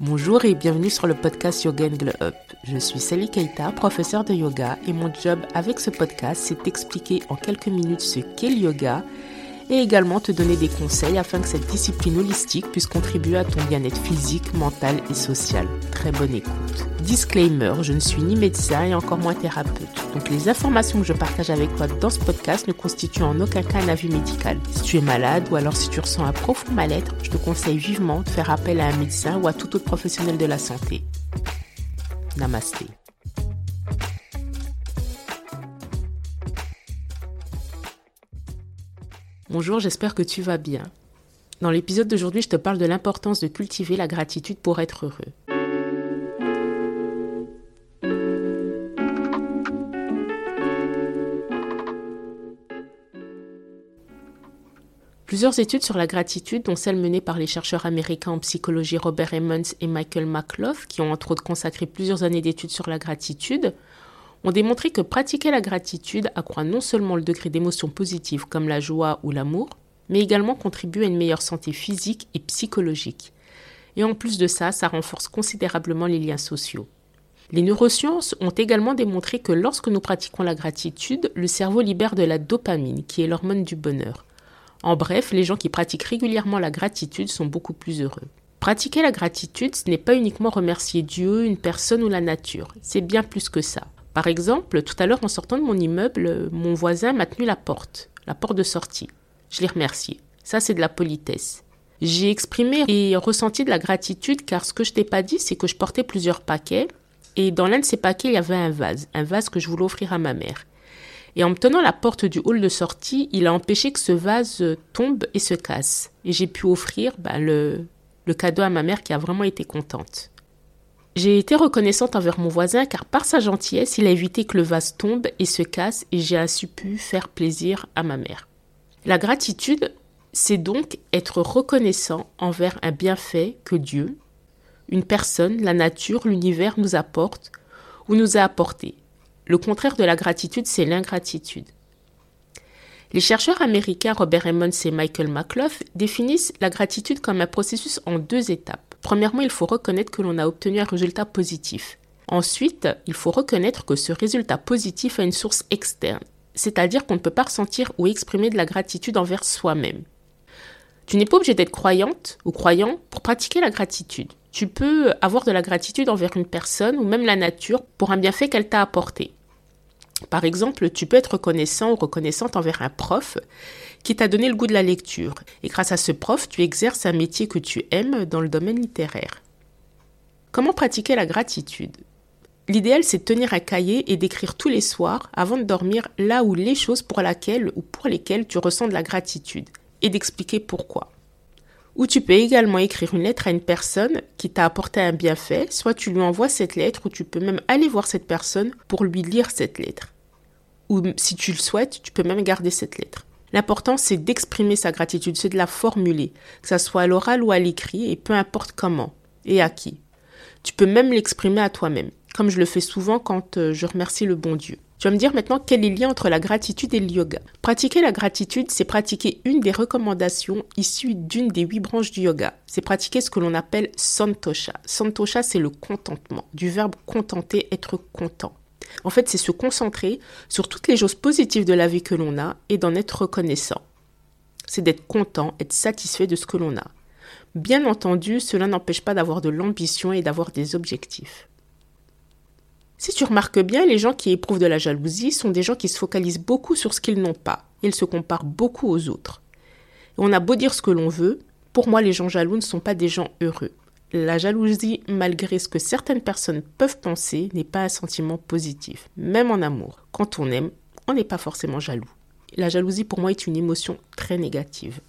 Bonjour et bienvenue sur le podcast Yoga and Glow Up. Je suis Sally Keita, professeure de yoga et mon job avec ce podcast c'est d'expliquer en quelques minutes ce qu'est le yoga et également te donner des conseils afin que cette discipline holistique puisse contribuer à ton bien-être physique, mental et social. Très bonne écoute. Disclaimer, je ne suis ni médecin et encore moins thérapeute. Donc les informations que je partage avec toi dans ce podcast ne constituent en aucun cas un avis médical. Si tu es malade ou alors si tu ressens un profond mal-être, je te conseille vivement de faire appel à un médecin ou à tout autre professionnel de la santé. Namasté. Bonjour, j'espère que tu vas bien. Dans l'épisode d'aujourd'hui, je te parle de l'importance de cultiver la gratitude pour être heureux. Plusieurs études sur la gratitude, dont celles menées par les chercheurs américains en psychologie Robert Emmons et Michael McLaughlin, qui ont entre autres consacré plusieurs années d'études sur la gratitude, ont démontré que pratiquer la gratitude accroît non seulement le degré d'émotions positives comme la joie ou l'amour, mais également contribue à une meilleure santé physique et psychologique. Et en plus de ça, ça renforce considérablement les liens sociaux. Les neurosciences ont également démontré que lorsque nous pratiquons la gratitude, le cerveau libère de la dopamine, qui est l'hormone du bonheur. En bref, les gens qui pratiquent régulièrement la gratitude sont beaucoup plus heureux. Pratiquer la gratitude, ce n'est pas uniquement remercier Dieu, une personne ou la nature, c'est bien plus que ça. Par exemple, tout à l'heure en sortant de mon immeuble, mon voisin m'a tenu la porte, la porte de sortie. Je l'ai remercié. Ça, c'est de la politesse. J'ai exprimé et ressenti de la gratitude car ce que je t'ai pas dit, c'est que je portais plusieurs paquets et dans l'un de ces paquets, il y avait un vase, un vase que je voulais offrir à ma mère. Et en me tenant la porte du hall de sortie, il a empêché que ce vase tombe et se casse. Et j'ai pu offrir bah, le, le cadeau à ma mère qui a vraiment été contente. J'ai été reconnaissante envers mon voisin car par sa gentillesse, il a évité que le vase tombe et se casse et j'ai ainsi pu faire plaisir à ma mère. La gratitude, c'est donc être reconnaissant envers un bienfait que Dieu, une personne, la nature, l'univers nous apporte ou nous a apporté. Le contraire de la gratitude, c'est l'ingratitude. Les chercheurs américains Robert Emmons et Michael McLaughlin définissent la gratitude comme un processus en deux étapes. Premièrement, il faut reconnaître que l'on a obtenu un résultat positif. Ensuite, il faut reconnaître que ce résultat positif a une source externe, c'est-à-dire qu'on ne peut pas ressentir ou exprimer de la gratitude envers soi-même. Tu n'es pas obligé d'être croyante ou croyant pour pratiquer la gratitude. Tu peux avoir de la gratitude envers une personne ou même la nature pour un bienfait qu'elle t'a apporté. Par exemple, tu peux être reconnaissant ou reconnaissante envers un prof qui t'a donné le goût de la lecture. Et grâce à ce prof, tu exerces un métier que tu aimes dans le domaine littéraire. Comment pratiquer la gratitude? L'idéal, c'est de tenir un cahier et d'écrire tous les soirs, avant de dormir, là où les choses pour laquelle ou pour lesquelles tu ressens de la gratitude, et d'expliquer pourquoi. Ou tu peux également écrire une lettre à une personne qui t'a apporté un bienfait, soit tu lui envoies cette lettre, ou tu peux même aller voir cette personne pour lui lire cette lettre. Ou si tu le souhaites, tu peux même garder cette lettre. L'important, c'est d'exprimer sa gratitude, c'est de la formuler, que ce soit à l'oral ou à l'écrit, et peu importe comment et à qui. Tu peux même l'exprimer à toi-même, comme je le fais souvent quand euh, je remercie le bon Dieu. Tu vas me dire maintenant quel est le lien entre la gratitude et le yoga. Pratiquer la gratitude, c'est pratiquer une des recommandations issues d'une des huit branches du yoga. C'est pratiquer ce que l'on appelle santosha. Santosha, c'est le contentement, du verbe contenter, être content. En fait, c'est se concentrer sur toutes les choses positives de la vie que l'on a et d'en être reconnaissant. C'est d'être content, être satisfait de ce que l'on a. Bien entendu, cela n'empêche pas d'avoir de l'ambition et d'avoir des objectifs. Si tu remarques bien, les gens qui éprouvent de la jalousie sont des gens qui se focalisent beaucoup sur ce qu'ils n'ont pas. Ils se comparent beaucoup aux autres. on a beau dire ce que l'on veut, pour moi les gens jaloux ne sont pas des gens heureux. La jalousie, malgré ce que certaines personnes peuvent penser, n'est pas un sentiment positif, même en amour. Quand on aime, on n'est pas forcément jaloux. La jalousie, pour moi, est une émotion très négative.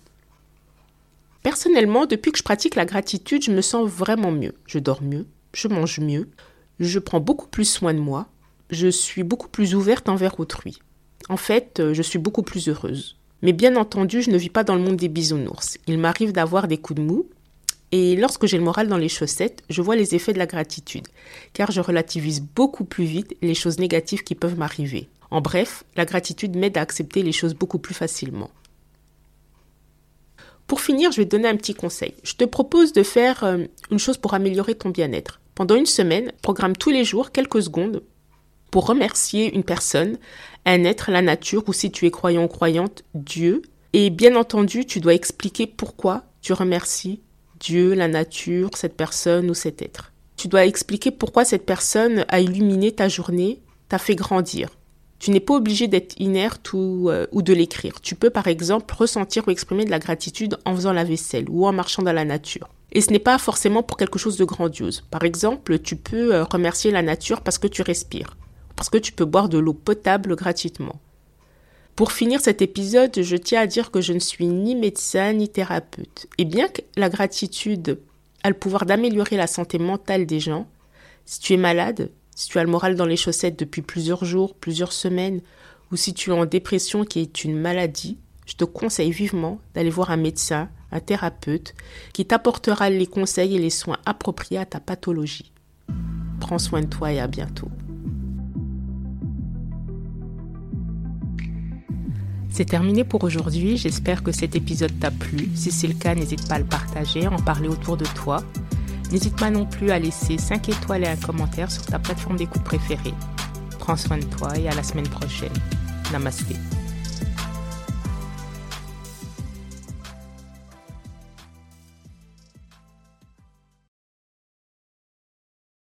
Personnellement, depuis que je pratique la gratitude, je me sens vraiment mieux. Je dors mieux, je mange mieux, je prends beaucoup plus soin de moi, je suis beaucoup plus ouverte envers autrui. En fait, je suis beaucoup plus heureuse. Mais bien entendu, je ne vis pas dans le monde des bisounours. Il m'arrive d'avoir des coups de mou, et lorsque j'ai le moral dans les chaussettes, je vois les effets de la gratitude, car je relativise beaucoup plus vite les choses négatives qui peuvent m'arriver. En bref, la gratitude m'aide à accepter les choses beaucoup plus facilement. Pour finir, je vais te donner un petit conseil. Je te propose de faire euh, une chose pour améliorer ton bien-être. Pendant une semaine, programme tous les jours quelques secondes pour remercier une personne, un être, la nature, ou si tu es croyant ou croyante, Dieu. Et bien entendu, tu dois expliquer pourquoi tu remercies Dieu, la nature, cette personne ou cet être. Tu dois expliquer pourquoi cette personne a illuminé ta journée, t'a fait grandir. Tu n'es pas obligé d'être inerte ou, euh, ou de l'écrire. Tu peux par exemple ressentir ou exprimer de la gratitude en faisant la vaisselle ou en marchant dans la nature. Et ce n'est pas forcément pour quelque chose de grandiose. Par exemple, tu peux euh, remercier la nature parce que tu respires, parce que tu peux boire de l'eau potable gratuitement. Pour finir cet épisode, je tiens à dire que je ne suis ni médecin ni thérapeute. Et bien que la gratitude a le pouvoir d'améliorer la santé mentale des gens, si tu es malade, si tu as le moral dans les chaussettes depuis plusieurs jours, plusieurs semaines, ou si tu es en dépression qui est une maladie, je te conseille vivement d'aller voir un médecin, un thérapeute, qui t'apportera les conseils et les soins appropriés à ta pathologie. Prends soin de toi et à bientôt. C'est terminé pour aujourd'hui, j'espère que cet épisode t'a plu. Si c'est le cas, n'hésite pas à le partager, en parler autour de toi. N'hésite pas non plus à laisser 5 étoiles et un commentaire sur ta plateforme d'écoute préférée. Prends soin de toi et à la semaine prochaine. Namasté.